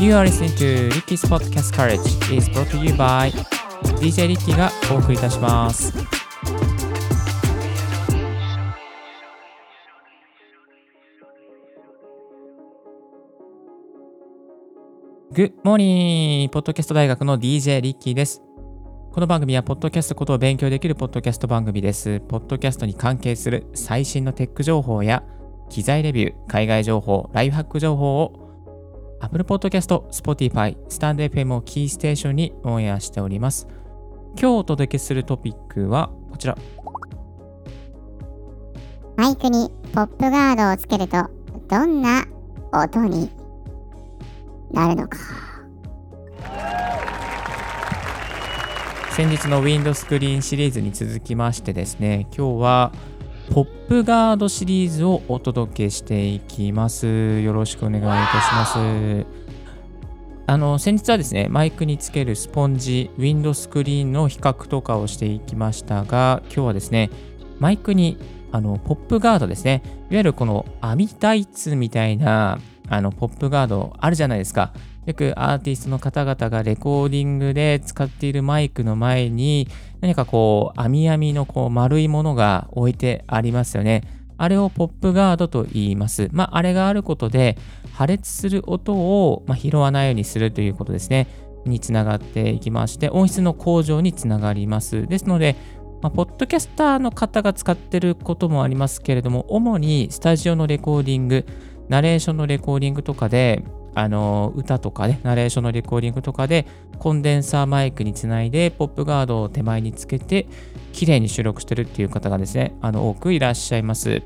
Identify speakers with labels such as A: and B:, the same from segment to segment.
A: You are listening to Ricky's Podcast Courage is brought to you by DJ リッキーがお送りいたします。Good morning! ポッドキャスト大学の DJ リッキーです。この番組は、ポッドキャストことを勉強できるポッドキャスト番組です。ポッドキャストに関係する最新のテック情報や、機材レビュー、海外情報、ライフハック情報を Apple Podcast、Spotify、StandFM をキーステーションにオンエアしております。今日お届けするトピックはこちら。
B: マイクにポップガードをつけるとどんな音になるのか
A: 先日の Windows スクリーンシリーズに続きましてですね、今日はポップガードシリーズをお届けしていきます。よろしくお願いいたします。あの先日はですね、マイクにつけるスポンジ、ウィンドスクリーンの比較とかをしていきましたが、今日はですね、マイクにあのポップガードですね、いわゆるこの網タイツみたいなあのポップガードあるじゃないですか。よくアーティストの方々がレコーディングで使っているマイクの前に何かこう網網のこう丸いものが置いてありますよね。あれをポップガードと言います。まあ、あれがあることで破裂する音を、まあ、拾わないようにするということですね。につながっていきまして、音質の向上につながります。ですので、まあ、ポッドキャスターの方が使っていることもありますけれども、主にスタジオのレコーディング、ナレーションのレコーディングとかで、あの歌とかね、ナレーションのレコーディングとかで、コンデンサーマイクにつないで、ポップガードを手前につけて、綺麗に収録してるっていう方がですね、あの多くいらっしゃいます。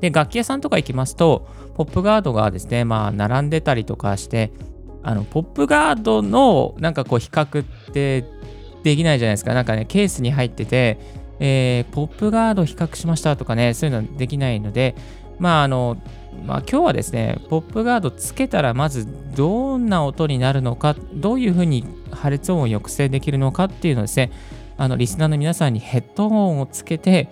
A: で、楽器屋さんとか行きますと、ポップガードがですね、まあ、並んでたりとかして、あのポップガードのなんかこう比較ってできないじゃないですか。なんかね、ケースに入ってて、えーポップガード比較しましたとかね、そういうのできないので、まああの、まあ今日はですね、ポップガードつけたらまずどんな音になるのか、どういうふうに破裂音を抑制できるのかっていうのをですね、あのリスナーの皆さんにヘッドホンをつけて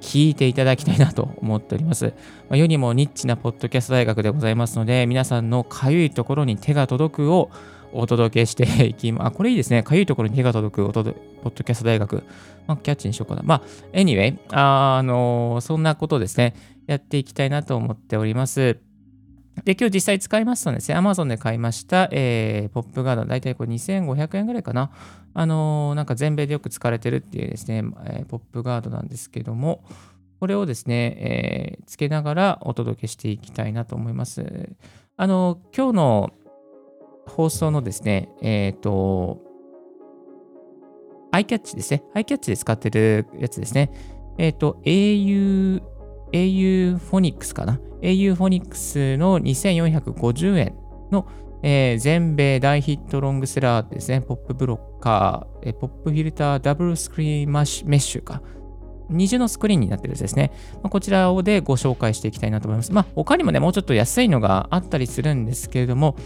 A: 聞いていただきたいなと思っております。まあ、世にもニッチなポッドキャスト大学でございますので、皆さんのかゆいところに手が届くをお届けしていきます。あ、これいいですね。かゆいところに手が届くポッドキャスト大学。まあ、キャッチにしようかな。まあ、anyway、あ、のそんなことですね。やっていきたいなと思っております。で、今日実際使いますとですね、Amazon で買いました、えーポップガード、だいたいこれ2500円ぐらいかな。あのーなんか全米でよく使われてるっていうですね、えーポップガードなんですけども、これをですね、えーつけながらお届けしていきたいなと思います。あの、今日の放送のですね、えっ、と、iCatch ですね。iCatch で使ってるやつですね。えっ、と、au、au フォニックスかな？au フォニックスの2450円の、えー全米大ヒットロングセラーですね。ポップブロッカー、えーポップフィルターダブルスクリーンマッシュメッシュか。二重のスクリーンになってるやつですね。まあ、こちらをでご紹介していきたいなと思います。まあ、他にもね、もうちょっと安いのがあったりするんですけれども、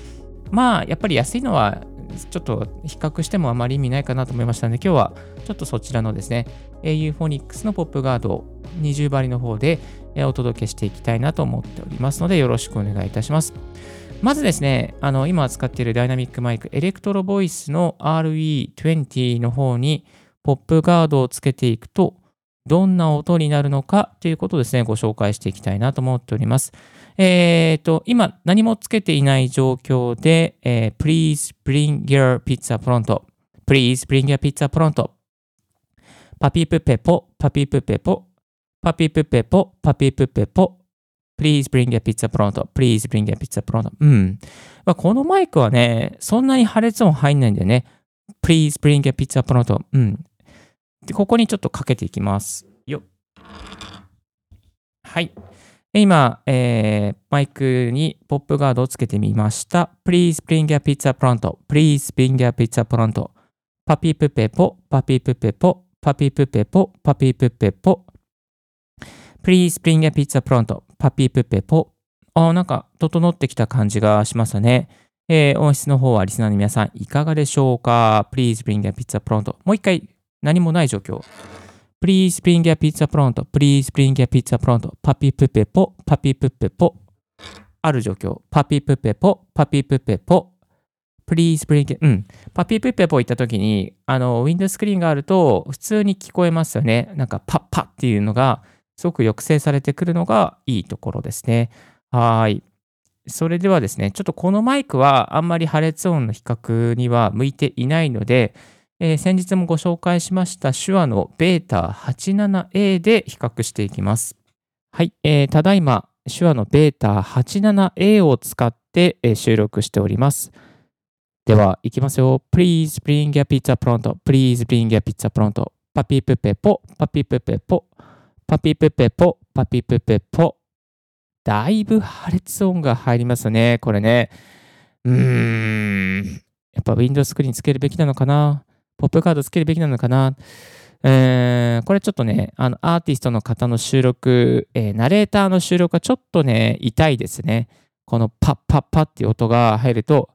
A: まあ、やっぱり安いのは、ちょっと比較してもあまり意味ないかなと思いましたので、今日はちょっとそちらのですね、au フォニックスのポップガード20張りの方でお届けしていきたいなと思っておりますので、よろしくお願いいたします。まずですね、あの今使っているダイナミックマイク、エレクトロボイスの RE20 の方にポップガードをつけていくと、どんな音になるのかということをですね、ご紹介していきたいなと思っております。えっ、と、今何もつけていない状況で、えー Please bring your pizza pronto.Please bring your pizza pronto. パピプペポ、パピプペポ、パピプペポ、パピプペポ。Please bring your pizza pronto.Please bring your pizza pronto. うん。まあ、このマイクはね、そんなに破裂音入んないんだよね。Please bring your pizza pronto. うん。で、ここにちょっとかけていきます。よっ。はい。今、えーマイクにポップガードをつけてみました。Please bring your pizza pronto.Please bring your pizza pronto. パピプペポ、パピプペポ、パピプペポ、パピプペポ。Please bring your pizza pronto. パピプペポ。あーなんか整ってきた感じがしますね。えー音質の方はリスナーの皆さんいかがでしょうか ?Please bring your pizza pronto. もう一回何もない状況。Please bring your pizza pronto. Please bring a pizza pront. パピプペポ、パピプペポ。ある状況。パピプペポ、パピプペポ、please bring うん。パピプペポ行った時に、あの、ウィンドスクリーンがあると、普通に聞こえますよね。なんか、パッパっていうのが、すごく抑制されてくるのがいいところですね。はい。それではですね、ちょっとこのマイクはあんまり破裂音の比較には向いていないので、えー、先日もご紹介しました手話の β87A で比較していきます。はい、えー、ただいま手話の β87A を使って、えー、収録しております。では、いきますよ。Please bring a pizza pronto. Please bring a pizza pronto. パピプペポ、パピプペポ、パピプペポ、パピプペポ。だいぶ破裂音が入りますね、これね。うーん。やっぱ Windows スクリーンつけるべきなのかな？ポップカードつけるべきなのかな？えー、これちょっとね、あの、アーティストの方の収録、えー、ナレーターの収録はちょっとね、痛いですね。このパッパッパっていう音が入ると、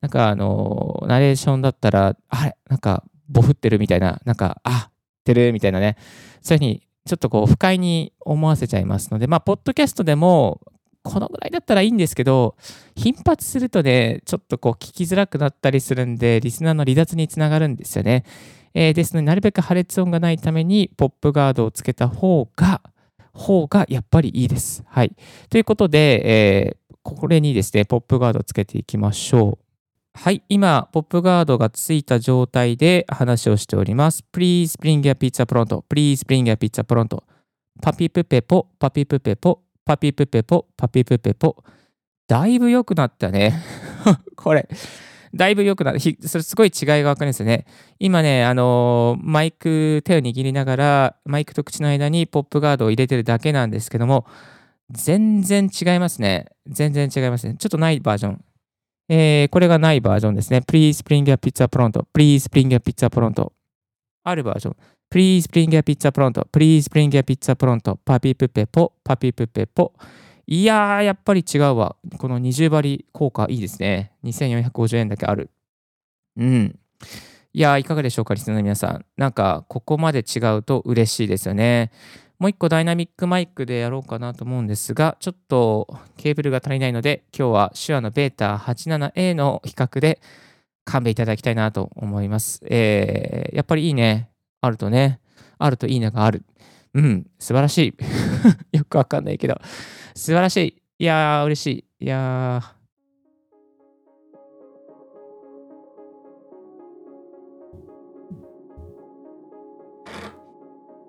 A: なんかあのー、ナレーションだったら、あれ？なんか、ボフってるみたいな、なんか、あってるみたいなね、そういうふうに、ちょっとこう、不快に思わせちゃいますので、まあ、ポッドキャストでも、このぐらいだったらいいんですけど、頻発するとね、ちょっとこう聞きづらくなったりするんで、リスナーの離脱につながるんですよね。えー、ですので、なるべく破裂音がないために、ポップガードをつけた方が、方がやっぱりいいです。はい。ということで、えー、これにですね、ポップガードをつけていきましょう。はい、今、ポップガードがついた状態で話をしております。Please bring your pizza pronto. Please bring your pizza pronto. パピプペポ、パピプペポ、パピプペポ、パピプペポ。だいぶ良くなったね。これ。だいぶ良くなる。それすごい違いがわかるんですよね。今ね、あのー、マイク手を握りながら、マイクと口の間にポップガードを入れてるだけなんですけども、全然違いますね。全然違いますね。ちょっとないバージョン。えー、これがないバージョンですね。Please bring your pizza pronto. Please bring your pizza pronto. あるバージョン。Please bring your pizza pronto. Please bring your pizza pronto. パピプペポ、パピプペポ。いやー、やっぱり違うわ。この20針効果いいですね。2450円だけある。うん。いやー、いかがでしょうか、リスナーの皆さん。なんか、ここまで違うと嬉しいですよね。もう一個ダイナミックマイクでやろうかなと思うんですが、ちょっとケーブルが足りないので、今日は手話の β87A の比較で勘弁いただきたいなと思います。えー、やっぱりいいね。あるとね。あるといいねがある。うん、素晴らしい。よくわかんないけど、素晴らしい。いやー、嬉しい。いやー、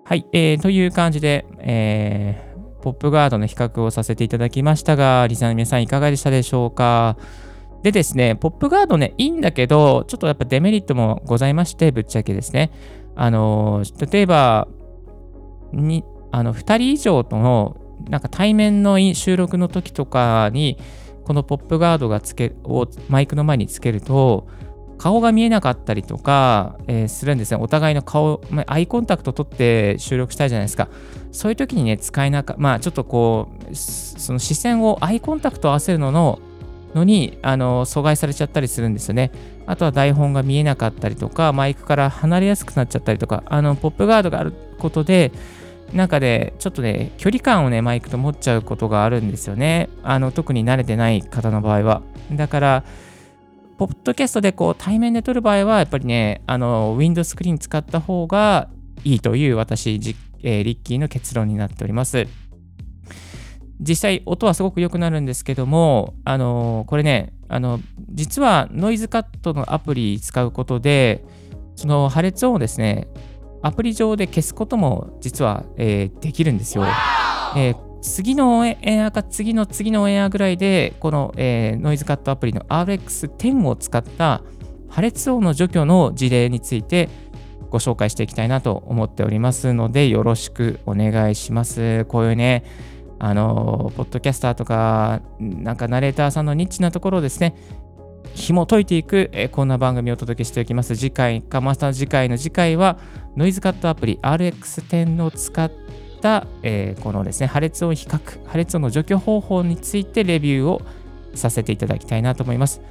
A: はい、えー、という感じで、えー、ポップガードの比較をさせていただきましたが、リサの皆さんいかがでしたでしょうか？でですね、ポップガードね、いいんだけど、ちょっとやっぱデメリットもございまして、ぶっちゃけですね。あの、例えば、にあの2人以上とのなんか対面の収録の時とかに、このポップガードがつけをマイクの前につけると、顔が見えなかったりとか、えー、するんですね。お互いの顔、ま、アイコンタクト取って収録したいじゃないですか。そういう時にね、使えなかまあちょっとこう、その視線をアイコンタクト合わせるのののにあの阻害されちゃったりするんですよね。あとは台本が見えなかったりとか、マイクから離れやすくなっちゃったりとか、あのポップガードがあることで、中でちょっとね、距離感をね、マイクと持っちゃうことがあるんですよね。あの特に慣れてない方の場合は。だから、ポッドキャストでこう対面で撮る場合は、やっぱりね、あの、ウィンドスクリーン使った方がいいという私、えー、リッキーの結論になっております。実際、音はすごく良くなるんですけども、あのこれね、あの、実はノイズカットのアプリ使うことで、その破裂音をですね、アプリ上で消すことも実は、えー、できるんですよ。えー、次のエアか次の次のエアぐらいで、この、えー、ノイズカットアプリの RX10 を使った破裂音の除去の事例についてご紹介していきたいなと思っておりますので、よろしくお願いします。こういうね、あの、ポッドキャスターとか、なんかナレーターさんのニッチなところをですね、紐解いていく、えー、こんな番組をお届けしておきます。次回か、また次回の次回は、ノイズカットアプリ RX10 を使った、えー、このですね、破裂音比較、破裂音の除去方法についてレビューをさせていただきたいなと思います。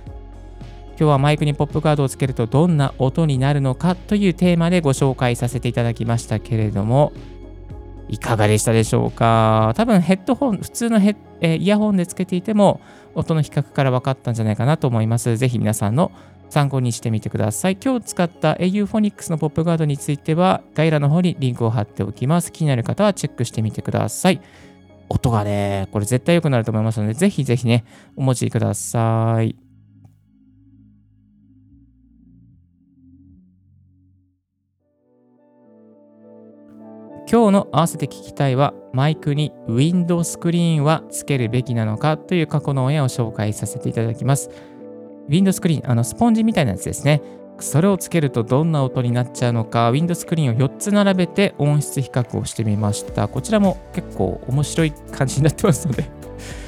A: 今日はマイクにポップガードをつけるとどんな音になるのかというテーマでご紹介させていただきましたけれども、いかがでしたでしょうか？多分ヘッドホン、普通のヘッ、えイヤホンでつけていても音の比較から分かったんじゃないかなと思います。ぜひ皆さんの参考にしてみてください。今日使った au フォニックスのポップガードについては概要欄の方にリンクを貼っておきます。気になる方はチェックしてみてください。音がね、これ絶対良くなると思いますので、ぜひぜひね、お持ちください。今日の合わせて聞きたいは、マイクにウィンドスクリーンはつけるべきなのかという過去のオンエアを紹介させていただきます。ウィンドスクリーン、あのスポンジみたいなやつですね。それをつけるとどんな音になっちゃうのか、ウィンドスクリーンを4つ並べて音質比較をしてみました。こちらも結構面白い感じになってますので、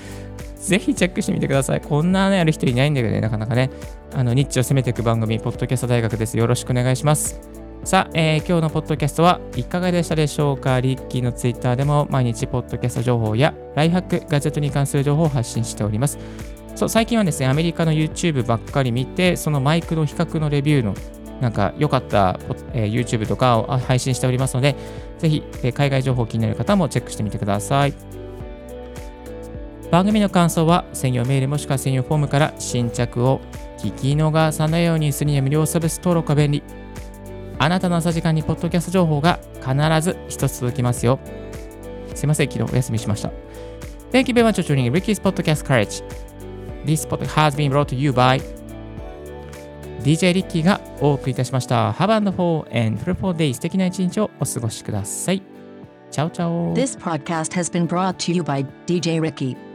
A: ぜひチェックしてみてください。こんなのやる人いないんだけどね、なかなかね。あの、ニッチを攻めていく番組、ポッドキャスト大学です。よろしくお願いします。さあ、えー今日のポッドキャストはいかがでしたでしょうか？リッキーのツイッターでも毎日ポッドキャスト情報やライハック、ガジェットに関する情報を発信しております。そう、最近はですね、アメリカの YouTube ばっかり見て、そのマイクの比較のレビューのなんか良かった、えー YouTube とかを配信しておりますので、ぜひ、えー海外情報気になる方もチェックしてみてください。番組の感想は専用メールもしくは専用フォームから新着を聞き逃さないようにするには無料サービス登録が便利。あなたの朝時間にポッドキャスト情報が必ず一つ届きますよ。すいません、昨日お休みしました。Thank you very much for tuning in Ricky's Podcast Courage. This podcast has been brought to you by DJ リッキーがお送りいたしました。Have a wonderful and fruitful day 素敵な一日をお過ごしください。チャオチャオ
C: This podcast has been brought to you by DJ Ricky.